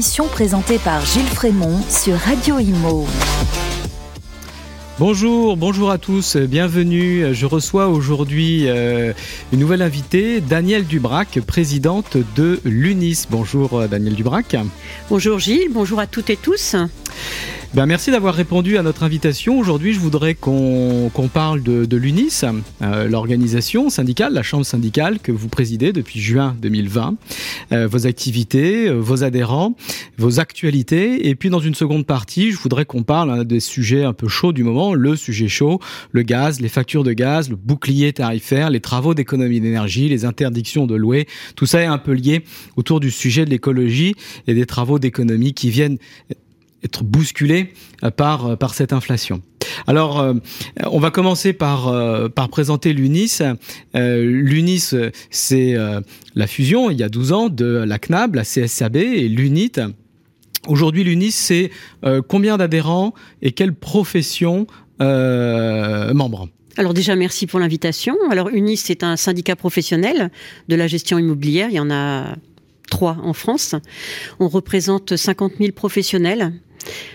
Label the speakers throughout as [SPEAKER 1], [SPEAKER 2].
[SPEAKER 1] émission présentée par Gilles Frémont sur Radio Imo.
[SPEAKER 2] Bonjour, bonjour à tous, bienvenue. Je reçois aujourd'hui euh, une nouvelle invitée, Danielle Dubrac, présidente de l'UNIS. Bonjour euh, Danielle Dubrac.
[SPEAKER 3] Bonjour Gilles, bonjour à toutes et tous.
[SPEAKER 2] Ben, merci d'avoir répondu à notre invitation. Aujourd'hui, je voudrais qu'on parle de, l'UNIS, euh, l'organisation syndicale, la chambre syndicale que vous présidez depuis juin 2020, euh, vos activités, euh, vos adhérents, vos actualités. Et puis, dans une seconde partie, je voudrais qu'on parle hein, des sujets un peu chauds du moment, le sujet chaud, le gaz, les factures de gaz, le bouclier tarifaire, les travaux d'économie d'énergie, les interdictions de louer. Tout ça est un peu lié autour du sujet de l'écologie et des travaux d'économie qui viennent être bousculé euh, par, euh, par cette inflation. Alors, euh, on va commencer par, par présenter l'UNIS. L'UNIS, c'est la fusion, il y a 12 ans, de la CNAB, la CSAB et l'UNIT. Aujourd'hui, l'UNIS, c'est combien d'adhérents et quelle profession membres?
[SPEAKER 3] Alors déjà, merci pour l'invitation. Alors UNIS, c'est un syndicat professionnel de la gestion immobilière. Il y en a trois en France. On représente 50 000 professionnels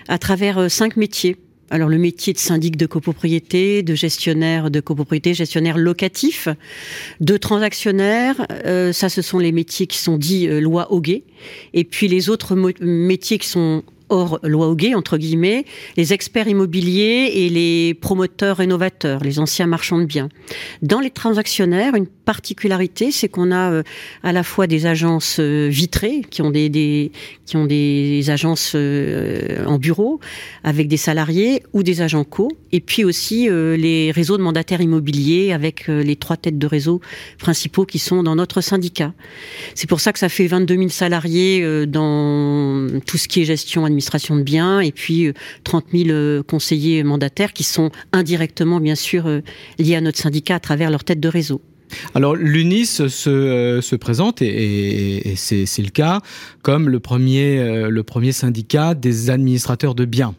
[SPEAKER 3] à travers euh, cinq métiers. Alors le métier de syndic de copropriété, de gestionnaire de copropriété, gestionnaire locatif, de transactionnaire, euh, ça ce sont les métiers qui sont dits euh, loi Hoguet. Et puis les autres métiers qui sont hors loi Hoguet, entre guillemets, les experts immobiliers et les promoteurs rénovateurs, les anciens marchands de biens. Dans les transactionnaires, une particularité, c'est qu'on a euh, à la fois des agences euh, vitrées qui ont des, agences euh, en bureau avec des salariés ou des agents co, et puis aussi les réseaux de mandataires immobiliers avec les trois têtes de réseau principaux qui sont dans notre syndicat. C'est pour ça que ça fait 22 000 salariés dans tout ce qui est gestion administration de biens et puis 30 000 conseillers mandataires qui sont indirectement bien sûr liés à notre syndicat à travers leur tête de réseau.
[SPEAKER 2] Alors l'UNIS se, euh, se, présente, et, c'est le cas, comme le premier, euh, le premier syndicat des administrateurs de biens.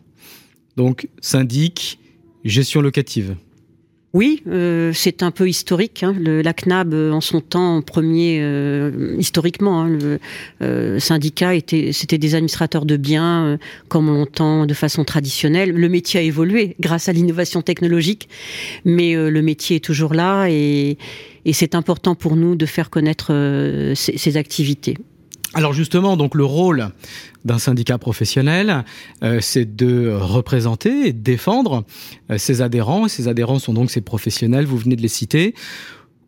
[SPEAKER 2] Donc syndic, gestion locative.
[SPEAKER 3] Oui, euh, c'est un peu historique. Hein. Le, la CNAB, en son temps, premier, historiquement, hein, le syndicat était, c'était des administrateurs de biens, comme on l'entend de façon traditionnelle. Le métier a évolué grâce à l'innovation technologique, mais le métier est toujours là et et c'est important pour nous de faire connaître euh, ces, activités.
[SPEAKER 2] Alors justement, donc le rôle d'un syndicat professionnel, euh, c'est de représenter et de défendre euh, ses adhérents. Ses adhérents sont donc ces professionnels, vous venez de les citer.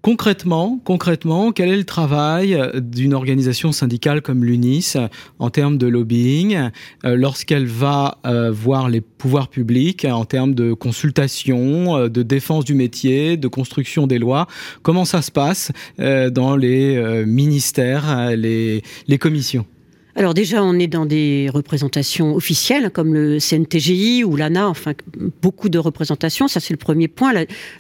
[SPEAKER 2] Concrètement, concrètement, quel est le travail d'une organisation syndicale comme l'UNIS en termes de lobbying euh, lorsqu'elle va euh, voir les pouvoirs publics en termes de consultation, euh, de défense du métier, de construction des lois? Comment ça se passe dans les ministères, les commissions?
[SPEAKER 3] Alors déjà, on est dans des représentations officielles comme le CNTGI ou l'ANA, enfin beaucoup de représentations. Ça, c'est le premier point.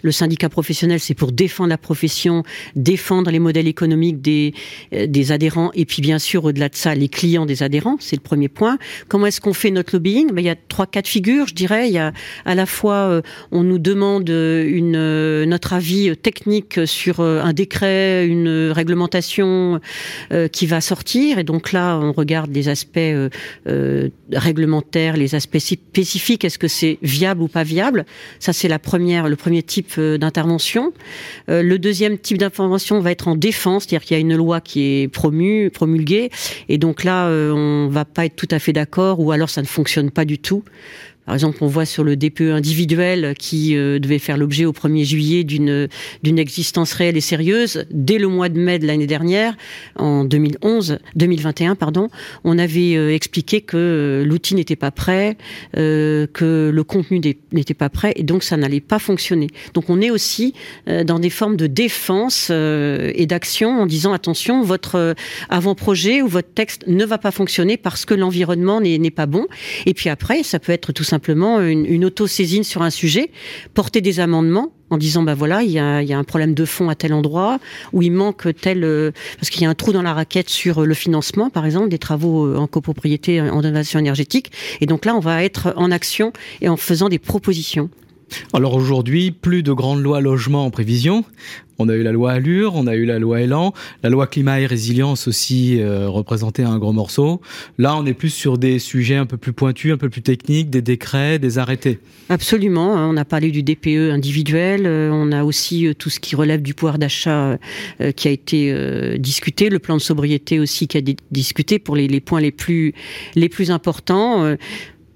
[SPEAKER 3] Le syndicat professionnel, c'est pour défendre la profession, défendre les modèles économiques des, euh, des adhérents et puis bien sûr, au-delà de ça, les clients des adhérents. C'est le premier point. Comment est-ce qu'on fait notre lobbying? Ben, Il y a trois cas de figure, je dirais. Il y a à la fois, euh, on nous demande euh, notre avis technique sur un décret, une réglementation qui va sortir. Et donc là, regarde les aspects euh, euh, réglementaires, les aspects spécifiques, est-ce que c'est viable ou pas viable? Ça, c'est la première, le premier type euh, d'intervention. le deuxième type d'intervention va être en défense, c'est-à-dire qu'il y a une loi qui est promue, promulguée, et donc là, on va pas être tout à fait d'accord, ou alors ça ne fonctionne pas du tout. Par exemple, on voit sur le DPE individuel qui euh, devait faire l'objet au 1er juillet d'une d'une existence réelle et sérieuse. Dès le mois de mai de l'année dernière, en 2011, 2021, pardon, on avait euh, expliqué que euh, l'outil n'était pas prêt, que le contenu n'était pas prêt, et donc ça n'allait pas fonctionner. Donc on est aussi dans des formes de défense et d'action en disant attention, votre avant-projet ou votre texte ne va pas fonctionner parce que l'environnement n'est pas bon. Et puis après, ça peut être tout simplement simplement une, une auto-saisine sur un sujet, porter des amendements en disant bah voilà il y a, un problème de fond à tel endroit où il manque tel euh, parce qu'il y a un trou dans la raquette sur le financement par exemple des travaux euh, en copropriété en innovation énergétique. Et donc là on va être en action et en faisant des propositions
[SPEAKER 2] Alors aujourd'hui, plus de grandes lois logement en prévision. On a eu la loi Allure, on a eu la loi Elan, la loi climat et résilience aussi euh, représentait un gros morceau. Là, on est plus sur des sujets un peu plus pointus, un peu plus techniques, des décrets, des arrêtés.
[SPEAKER 3] Absolument. Hein. On a parlé du DPE individuel, euh, on a aussi euh, tout ce qui relève du pouvoir d'achat qui a été discuté, le plan de sobriété aussi qui a été discuté pour les, points les plus importants.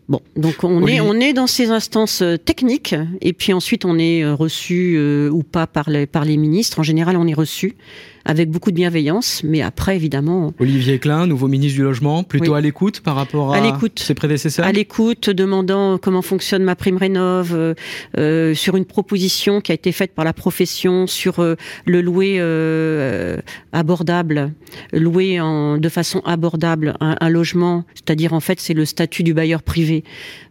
[SPEAKER 3] Bon, donc on est on est dans ces instances euh, techniques et puis ensuite on est euh, reçu euh, ou pas par les par les ministres. En général, on est reçu avec beaucoup de bienveillance, mais après, évidemment.
[SPEAKER 2] Olivier Klein, nouveau ministre du Logement, plutôt à l'écoute par rapport à, ses prédécesseurs?
[SPEAKER 3] À l'écoute, demandant comment fonctionne ma prime rénov, euh, euh, sur une proposition qui a été faite par la profession sur euh, le louer abordable, louer en, de façon abordable un, un logement, c'est-à-dire en fait c'est le statut du bailleur privé.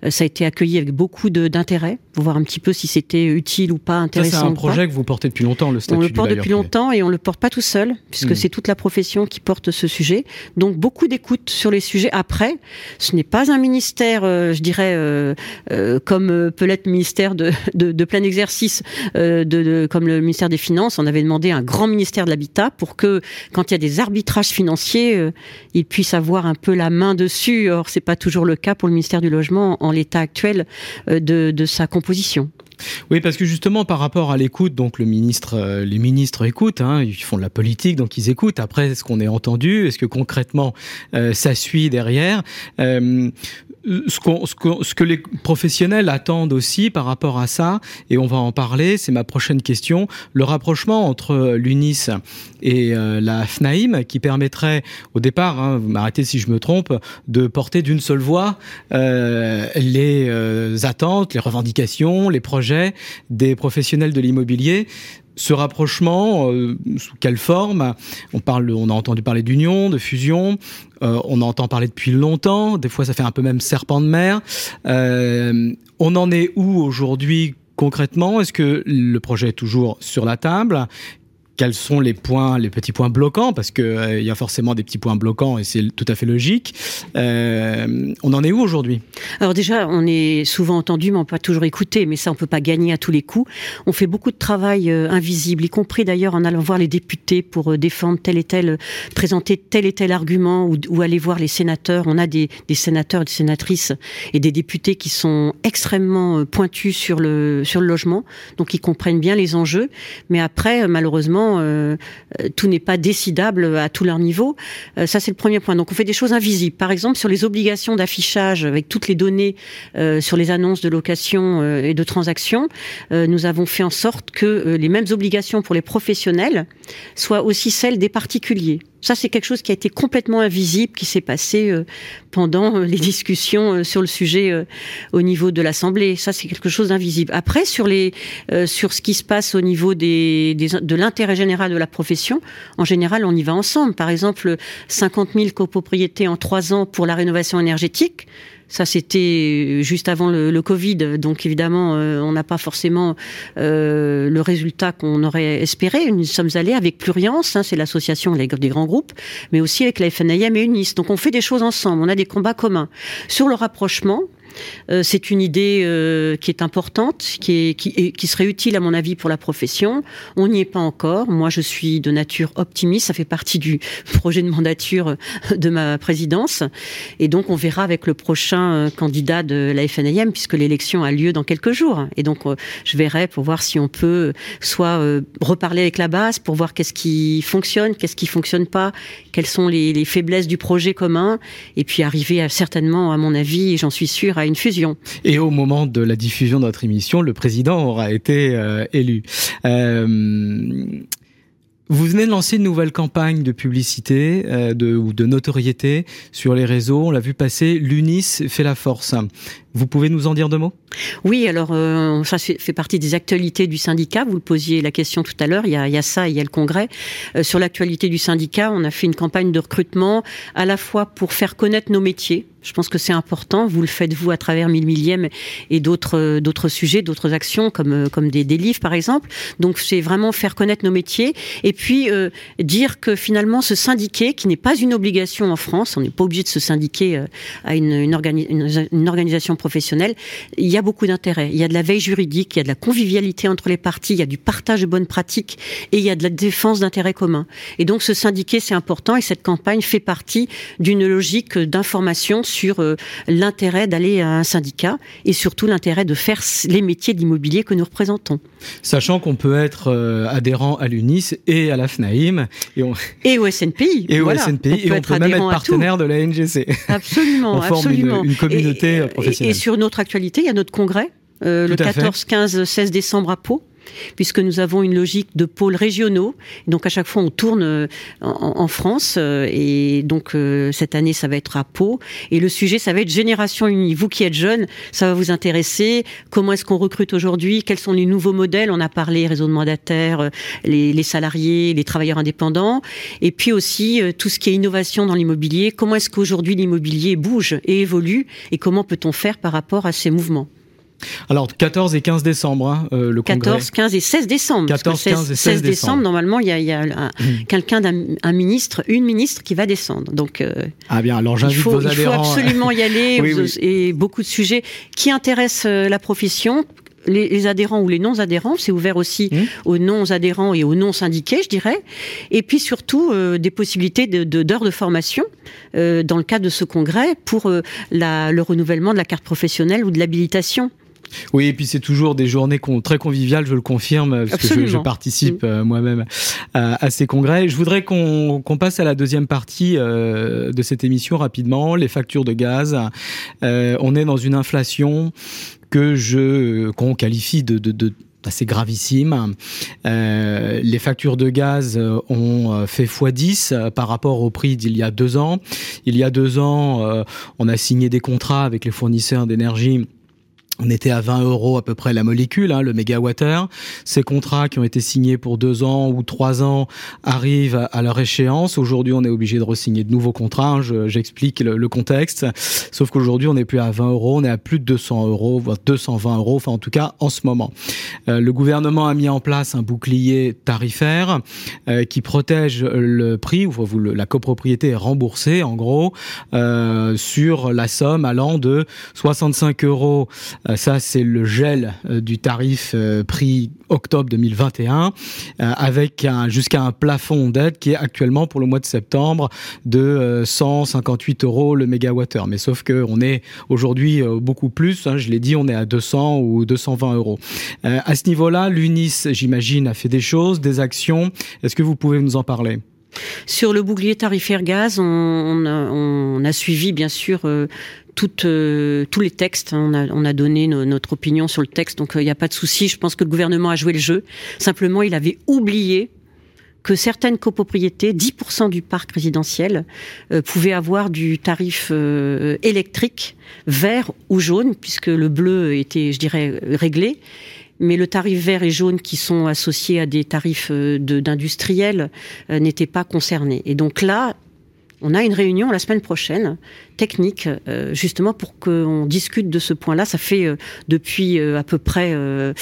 [SPEAKER 3] Ça a été accueilli avec beaucoup d'intérêt, pour voir un petit peu si c'était utile ou pas intéressant.
[SPEAKER 2] C'est un projet que vous portez depuis longtemps, le statut
[SPEAKER 3] du
[SPEAKER 2] bailleur
[SPEAKER 3] On le porte depuis longtemps et on le porte pas tout seul, puisque hmm. c'est toute la profession qui porte ce sujet. Donc beaucoup d'écoute sur les sujets. Après, ce n'est pas un ministère, euh, je dirais, euh, euh, comme peut l'être le ministère de, de, de, plein exercice, de, de, comme le ministère des Finances. On avait demandé un grand ministère de l'Habitat pour que, quand il y a des arbitrages financiers, il puisse avoir un peu la main dessus. Or, c'est pas toujours le cas pour le ministère du Logement en l'état actuel de, de sa composition.
[SPEAKER 2] Oui, parce que justement, par rapport à l'écoute, donc le ministre, euh, les ministres écoutent, hein, ils font de la politique, donc ils écoutent. Après, est-ce qu'on est entendu? Est-ce que concrètement, euh, ça suit derrière? Euh, ce, ce, ce, que les professionnels attendent aussi par rapport à ça, et on va en parler, c'est ma prochaine question, le rapprochement entre l'UNIS et euh, la FNAIM qui permettrait au départ, hein, vous m'arrêtez si je me trompe, de porter d'une seule voix euh, les euh, attentes, les revendications, les projets des professionnels de l'immobilier ce rapprochement, euh, sous quelle forme? On a entendu parler d'union, de fusion. Euh, on entend parler depuis longtemps. Des fois, ça fait un peu même serpent de mer. Euh, on en est où aujourd'hui concrètement? Est-ce que le projet est toujours sur la table? Quels sont les points, les petits points bloquants, parce que euh, y a forcément des petits points bloquants et c'est tout à fait logique. Euh, on en est où aujourd'hui?
[SPEAKER 3] Alors déjà, on est souvent entendu, mais on peut pas toujours écouter. Mais ça, on peut pas gagner à tous les coups. On fait beaucoup de travail euh, invisible, y compris d'ailleurs en allant voir les députés pour défendre tel et tel, présenter tel et tel argument, ou, ou aller voir les sénateurs. On a des, des sénateurs, des sénatrices et des députés qui sont extrêmement pointus sur le sur le logement, donc ils comprennent bien les enjeux. Mais après, malheureusement euh, euh, tout n'est pas décidable à tout leur niveau. Euh, ça, c'est le premier point. Donc, on fait des choses invisibles. Par exemple, sur les obligations d'affichage avec toutes les données sur les annonces de location et de transactions, nous avons fait en sorte que les mêmes obligations pour les professionnels soient aussi celles des particuliers. Ça, c'est quelque chose qui a été complètement invisible, qui s'est passé euh, pendant euh, les discussions euh, sur le sujet au niveau de l'Assemblée. Ça, c'est quelque chose d'invisible. Après, sur les, sur ce qui se passe au niveau des, des de l'intérêt général de la profession, en général, on y va ensemble. Par exemple, 50 000 copropriétés en trois ans pour la rénovation énergétique. Ça, c'était juste avant le, le, Covid, donc évidemment, euh, on n'a pas forcément euh, le résultat qu'on aurait espéré. Nous sommes allés avec Pluriance, hein, c'est l'association des grands groupes, mais aussi avec la FNIM et UNIS. Donc on fait des choses ensemble, on a des combats communs. Sur le rapprochement, euh, c'est une idée euh, qui est importante, qui, est, qui, serait utile à mon avis pour la profession. On n'y est pas encore. Moi, je suis de nature optimiste. Ça fait partie du projet de mandature de ma présidence. Et donc, on verra avec le prochain euh, candidat de la FNIM, puisque l'élection a lieu dans quelques jours. Et donc, je verrai pour voir si on peut soit reparler avec la base pour voir qu'est-ce qui fonctionne, qu'est-ce qui fonctionne pas, quelles sont les, les, faiblesses du projet commun, et puis arriver à, certainement, à mon avis, et j'en suis sûre, une fusion.
[SPEAKER 2] Et au moment de la diffusion de notre émission, le président aura été euh, élu. Euh, vous venez de lancer une nouvelle campagne de publicité euh, ou de notoriété sur les réseaux. On l'a vu passer, l'UNIS fait la force. Vous pouvez nous en dire deux mots?
[SPEAKER 3] Oui, alors euh, ça fait partie des actualités du syndicat. Vous posiez la question tout à l'heure. Il, y a, il y a ça, il y a le congrès. Euh, sur l'actualité du syndicat, on a fait une campagne de recrutement à la fois pour faire connaître nos métiers. Je pense que c'est important. Vous le faites vous à travers mille millième et d'autres d'autres sujets, d'autres actions comme comme des, des, livres par exemple. Donc c'est vraiment faire connaître nos métiers et puis euh, dire que finalement se syndiquer, qui n'est pas une obligation en France, on n'est pas obligé de se syndiquer euh, à une, une, organi une, une organisation professionnelle, il y a beaucoup d'intérêt. Il y a de la veille juridique, il y a de la convivialité entre les parties, il y a du partage de bonnes pratiques et il y a de la défense d'intérêts communs. Et donc se syndiquer, c'est important et cette campagne fait partie d'une logique d'information sur euh, l'intérêt d'aller à un syndicat et surtout l'intérêt de faire les métiers d'immobilier que nous représentons.
[SPEAKER 2] Sachant qu'on peut être euh, adhérent à l'UNIS et à la FNAIM.
[SPEAKER 3] Et, et au SNPI.
[SPEAKER 2] Et au SNPI. et on peut même être partenaire de la NGC.
[SPEAKER 3] Absolument.
[SPEAKER 2] on forme
[SPEAKER 3] absolument.
[SPEAKER 2] Une, communauté professionnelle.
[SPEAKER 3] Et, sur notre actualité, il y a notre congrès, euh, le 14, 15, 16 décembre à Pau puisque nous avons une logique de pôles régionaux. Donc à chaque fois, on tourne euh, en, France, euh, et donc euh, cette année, ça va être à Pau. Et le sujet, ça va être Génération Unie. Vous qui êtes jeune, ça va vous intéresser. Comment est-ce qu'on recrute aujourd'hui? Quels sont les nouveaux modèles? On a parlé réseau de mandataires, les, les, salariés, les travailleurs indépendants, et puis aussi tout ce qui est innovation dans l'immobilier. Comment est-ce qu'aujourd'hui l'immobilier bouge et évolue, et comment peut-on faire par rapport à ces mouvements?
[SPEAKER 2] Alors 14 et 15 décembre, hein, euh, le
[SPEAKER 3] 14, 15 et 16 décembre.
[SPEAKER 2] 14, 15 et 16,
[SPEAKER 3] décembre. Normalement, il y a, y a mmh. quelqu'un d'un ministre, une ministre qui va descendre. Donc,
[SPEAKER 2] euh, ah bien, alors j'invite vos adhérents.
[SPEAKER 3] Il faut absolument y aller et beaucoup de sujets qui intéressent euh, la profession, les, adhérents ou les non-adhérents, c'est ouvert aussi mmh. aux non-adhérents et aux non-syndiqués, je dirais. Et puis surtout des possibilités d'heures de, formation dans le cadre de ce congrès pour la, le renouvellement de la carte professionnelle ou de l'habilitation.
[SPEAKER 2] Oui, et puis c'est toujours des journées très conviviales, je le confirme, parce que je, participe mm. euh, moi-même à, ces congrès. Je voudrais qu'on passe à la deuxième partie euh, de cette émission rapidement, les factures de gaz. Euh, on est dans une inflation que je qu'on qualifie de, de, de assez gravissime. Euh, les factures de gaz ont fait x10 par rapport au prix d'il y a deux ans. Il y a deux ans, on a signé des contrats avec les fournisseurs d'énergie on était à 20 euros à peu près la molécule, hein, le mégawattheure. Ces contrats qui ont été signés pour deux ans ou trois ans arrivent à leur échéance. Aujourd'hui, on est obligé de re-signer de nouveaux contrats. Hein, j'explique le, contexte. Sauf qu'aujourd'hui, on n'est plus à 20 euros, on est à plus de 200 euros, voire 220 euros. Enfin, en tout cas, en ce moment. Euh, le gouvernement a mis en place un bouclier tarifaire euh, qui protège le prix, ou la copropriété est remboursée, en gros, euh, sur la somme allant de 65 euros ça, c'est le gel euh, du tarif euh, prix octobre 2021, avec jusqu'à un plafond d'aide qui est actuellement pour le mois de septembre de 158 euros le mégawattheure. Mais sauf que on est aujourd'hui beaucoup plus. Hein, je l'ai dit, on est à 200 ou 220 euros. à ce niveau-là, l'UNIS, j'imagine, a fait des choses, des actions. Est-ce que vous pouvez nous en parler?
[SPEAKER 3] Sur le bouclier tarifaire gaz, on, a, suivi bien sûr euh, euh, tous les textes. On a, on a donné notre opinion sur le texte, donc euh, il n'y a pas de souci. Je pense que le gouvernement a joué le jeu. Simplement, il avait oublié que certaines copropriétés, 10% du parc résidentiel, pouvaient avoir du tarif électrique vert ou jaune, puisque le bleu était, je dirais, réglé mais le tarif vert et jaune qui sont associés à des tarifs euh, d'industriels euh, n'étaient pas concernés. Et donc là, on a une réunion la semaine prochaine, technique, euh, justement pour qu'on discute de ce point-là. Ça fait depuis à peu près le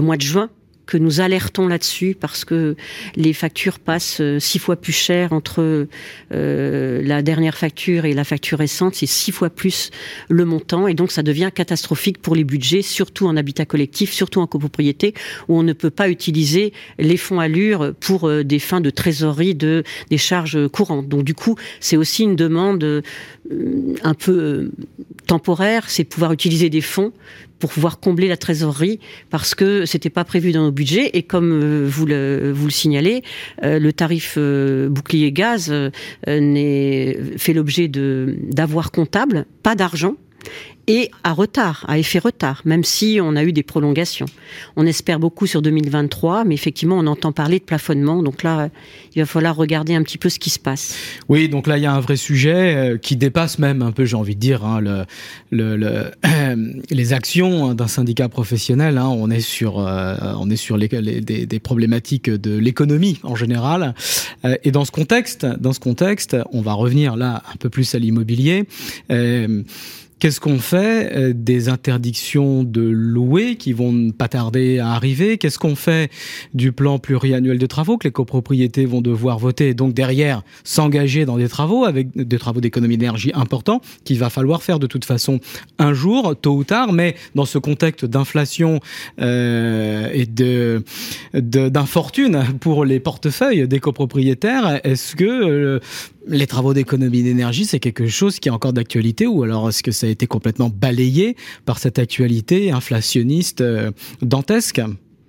[SPEAKER 3] mois de juin que nous alertons là-dessus parce que les factures passent euh, six fois plus cher entre euh, la dernière facture et la facture récente, c'est six fois plus le montant et donc ça devient catastrophique pour les budgets, surtout en habitat collectif, surtout en copropriété où on ne peut pas utiliser les fonds allure pour euh, des fins de trésorerie de des charges courantes. Donc du coup, c'est aussi une demande un peu temporaire, c'est pouvoir utiliser des fonds pour pouvoir combler la trésorerie parce que c'était pas prévu dans nos budgets. Et comme euh, vous le, vous le signalez, euh, le tarif euh, bouclier gaz fait l'objet de d'avoir comptable, pas d'argent et à retard, à effet retard, même si on a eu des prolongations. On espère beaucoup sur 2023, mais effectivement, on entend parler de plafonnement. Donc là, il va falloir regarder un petit peu ce qui se passe.
[SPEAKER 2] Oui, donc là, il y a un vrai sujet euh, qui dépasse même un peu, j'ai envie de dire, hein, le, le, les actions d'un syndicat professionnel. Hein. on est sur, euh, des, problématiques de l'économie en général. Euh, et dans ce contexte, dans ce contexte, on va revenir là un peu plus à l'immobilier Qu'est-ce qu'on fait euh, des interdictions de louer qui vont pas tarder à arriver? Qu'est-ce qu'on fait du plan pluriannuel de travaux que les copropriétés vont devoir voter? Et donc derrière s'engager dans des travaux avec des travaux d'économie d'énergie importants qu'il va falloir faire de toute façon un jour, tôt ou tard, mais dans ce contexte d'inflation euh, et d'infortune pour les portefeuilles des copropriétaires, est-ce que euh, les travaux d'économie d'énergie, c'est quelque chose qui est encore d'actualité ou alors est-ce que ça a été complètement balayé par cette actualité inflationniste euh, dantesque?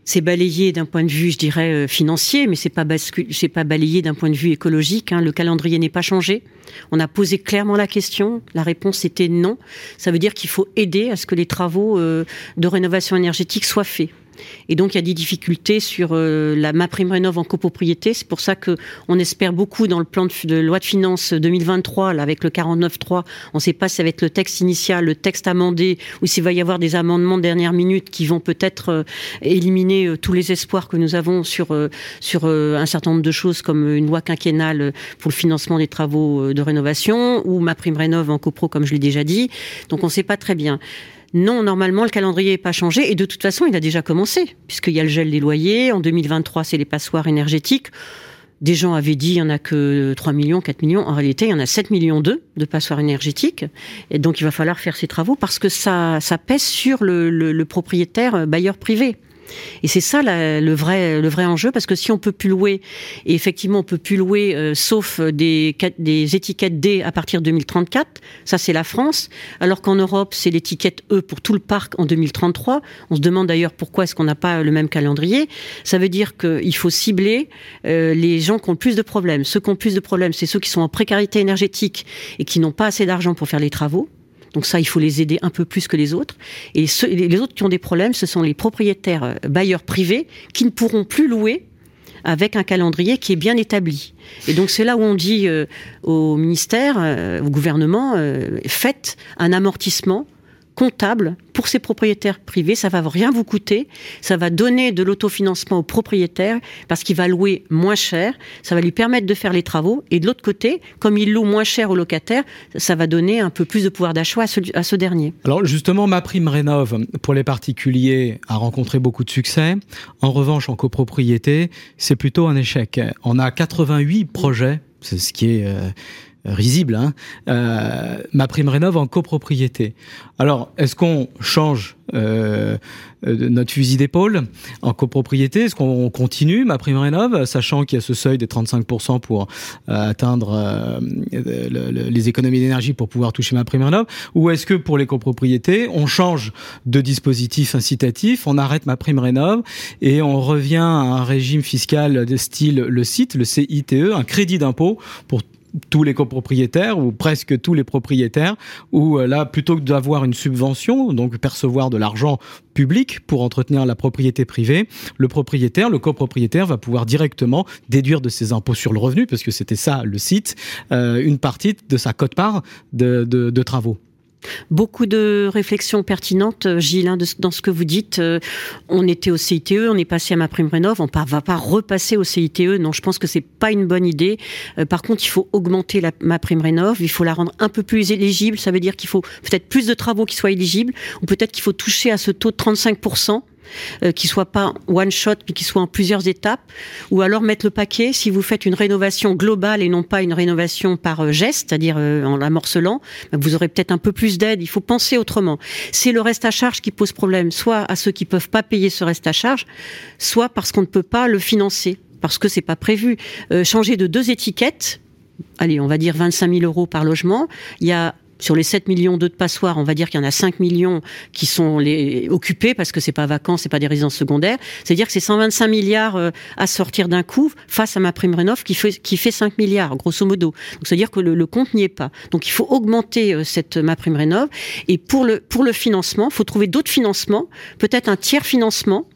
[SPEAKER 3] C'est balayé d'un point de vue, je dirais, euh, financier, mais c'est pas pas balayé d'un point de vue écologique. Hein. Le calendrier n'est pas changé. On a posé clairement la question. La réponse était non. Ça veut dire qu'il faut aider à ce que les travaux euh, de rénovation énergétique soient faits. Et donc il y a des difficultés sur euh, la ma prime rénov en copropriété. C'est pour ça que on espère beaucoup dans le plan de, loi de finances 2023 là, avec le 49.3. On ne sait pas si ça va être le texte initial, le texte amendé, ou s'il va y avoir des amendements de dernière minute qui vont peut-être euh, éliminer euh, tous les espoirs que nous avons sur sur un certain nombre de choses comme une loi quinquennale pour le financement des travaux de rénovation ou ma prime rénov en copro comme je l'ai déjà dit. Donc on ne sait pas très bien. Non, normalement, le calendrier n'est pas changé et de toute façon, il a déjà commencé, puisqu'il y a le gel des loyers. En 2023, c'est les passoires énergétiques. Des gens avaient dit il n'y en a que 3 millions, 4 millions. En réalité, il y en a 7 millions d'eux de passoires énergétiques. Et donc, il va falloir faire ces travaux parce que ça, ça pèse sur le propriétaire bailleur privé. Et c'est ça le vrai le vrai enjeu parce que si on peut plus louer et effectivement on peut plus louer euh, sauf des des étiquettes D à partir de 2034, ça c'est la France, alors qu'en Europe c'est l'étiquette E pour tout le parc en 2033. On se demande d'ailleurs pourquoi est-ce qu'on n'a pas le même calendrier. Ça veut dire qu'il faut cibler euh, les gens qui ont le plus de problèmes. Ceux qui ont le plus de problèmes, c'est ceux qui sont en précarité énergétique et qui n'ont pas assez d'argent pour faire les travaux. Donc ça, il faut les aider un peu plus que les autres. Et les autres qui ont des problèmes, ce sont les propriétaires euh, bailleurs privés qui ne pourront plus louer avec un calendrier qui est bien établi. Et donc c'est là où on dit euh, au ministère, euh, au gouvernement, faites un amortissement comptable pour ces propriétaires privés. Ça va rien vous coûter. Ça va donner de l'autofinancement aux propriétaires parce qu'il va louer moins cher. Ça va lui permettre de faire les travaux. Et de l'autre côté, comme il loue moins cher aux locataires, ça va donner un peu plus de pouvoir d'achat à ce, dernier.
[SPEAKER 2] Alors justement, ma prime rénov pour les particuliers a rencontré beaucoup de succès. En revanche, en copropriété, c'est plutôt un échec. On a 88 projets c'est ce qui est euh, risible, hein, euh, ma prime rénov en copropriété. Alors, est-ce qu'on change euh, notre fusil d'épaule en copropriété? Est-ce qu'on continue ma prime rénov, sachant qu'il y a ce seuil des 35% pour euh, atteindre euh, les économies d'énergie pour pouvoir toucher ma prime rénov Ou est-ce que pour les copropriétés, on change de dispositif incitatif, on arrête ma prime rénov et on revient à un régime fiscal de style le site, le CITE, un crédit d'impôt pour tous les copropriétaires ou presque tous les propriétaires, où euh, là, plutôt que d'avoir une subvention, donc percevoir de l'argent public pour entretenir la propriété privée, le propriétaire, le copropriétaire va pouvoir directement déduire de ses impôts sur le revenu, parce que c'était ça le site, euh, une partie de sa cote-part de travaux.
[SPEAKER 3] Beaucoup de réflexions pertinentes, euh, Gilles, hein, dans ce que vous dites. Euh, on était au CITE, on est passé à ma prime rénov, on ne va pas repasser au CITE. Non, je pense que c'est pas une bonne idée. Euh, par contre, il faut augmenter la, ma prime rénov, il faut la rendre un peu plus éligible. Ça veut dire qu'il faut peut-être plus de travaux qui soient éligibles, ou peut-être qu'il faut toucher à ce taux de 35 euh, qui soit pas one shot, mais qui soit en plusieurs étapes, ou alors mettre le paquet si vous faites une rénovation globale et non pas une rénovation par euh, geste, c'est-à-dire euh, en la morcelant, ben, vous aurez peut-être un peu plus d'aide. Il faut penser autrement. C'est le reste à charge qui pose problème, soit à ceux qui peuvent pas payer ce reste à charge, soit parce qu'on ne peut pas le financer parce que c'est pas prévu. changer de deux étiquettes, allez, on va dire 25 000 euros par logement. Il y a sur les 7 millions de passoires, on va dire qu'il y en a 5 millions qui sont occupés parce que c'est pas vacances, c'est pas des résidences secondaires. C'est-à-dire que c'est 125 milliards euh, à sortir d'un coup face à ma prime rénov qui fait, qui fait 5 milliards, grosso modo. Donc, c'est-à-dire que le, compte n'y est pas. Donc, il faut augmenter euh, cette ma prime rénov. Et pour le, pour le financement, il faut trouver d'autres financements, peut-être un tiers financement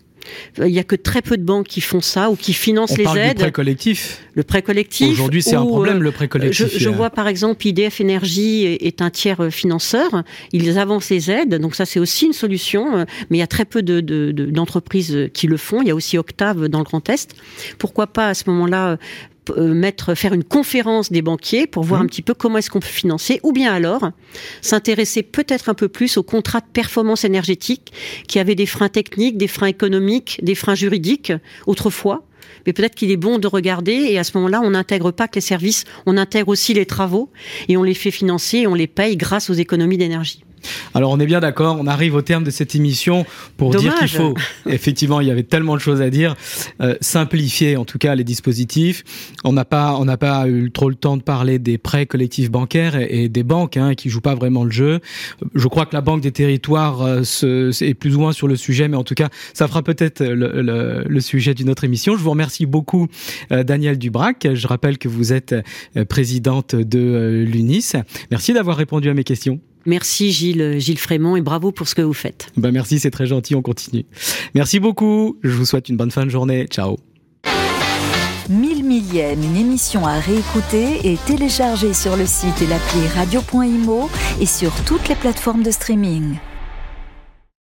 [SPEAKER 3] il n'y a que très peu de banques qui font ça ou qui financent les
[SPEAKER 2] parle
[SPEAKER 3] aides.
[SPEAKER 2] Du prêt collectif.
[SPEAKER 3] Le prêt collectif.
[SPEAKER 2] Aujourd'hui, c'est un problème
[SPEAKER 3] euh,
[SPEAKER 2] le prêt collectif.
[SPEAKER 3] Je, vois par exemple IDF Énergie est un tiers euh, financeur. Ils avancent les aides, donc ça c'est aussi une solution. Euh, mais il y a très peu d'entreprises de, qui le font. Il y a aussi Octave dans le Grand Est. Pourquoi pas à ce moment-là mettre, faire une conférence des banquiers pour voir mmh. un petit peu comment est-ce qu'on peut financer, ou bien alors s'intéresser peut-être un peu plus aux contrats de performance énergétique qui avaient des freins techniques, des freins économiques, des freins juridiques autrefois mais peut-être qu'il est bon de regarder et à ce moment-là, on n'intègre pas que les services, on intègre aussi les travaux et on les fait financer et on les paye grâce aux économies d'énergie.
[SPEAKER 2] Alors on est bien d'accord, on arrive au terme de cette émission pour dire qu'il faut, effectivement, il y avait tellement de choses à dire, euh, simplifier en tout cas les dispositifs. On n'a pas, on n'a pas eu trop le temps de parler des prêts collectifs bancaires et, des banques hein, qui jouent pas vraiment le jeu. Je crois que la Banque des Territoires euh, est plus ou moins sur le sujet, mais en tout cas, ça fera peut-être le, sujet d'une autre émission. Je vous remercie beaucoup, euh, Daniel Dubrac. Je rappelle que vous êtes présidente de l'UNIS. Merci d'avoir répondu à mes questions.
[SPEAKER 3] Merci Gilles, Gilles Frémont et bravo pour ce que vous faites.
[SPEAKER 2] Ben merci, c'est très gentil, on continue. Merci beaucoup, je vous souhaite une bonne fin de journée. Ciao.
[SPEAKER 1] Mille millième, une émission à réécouter et télécharger sur le site et l'appli radio.imo et sur toutes les plateformes de streaming.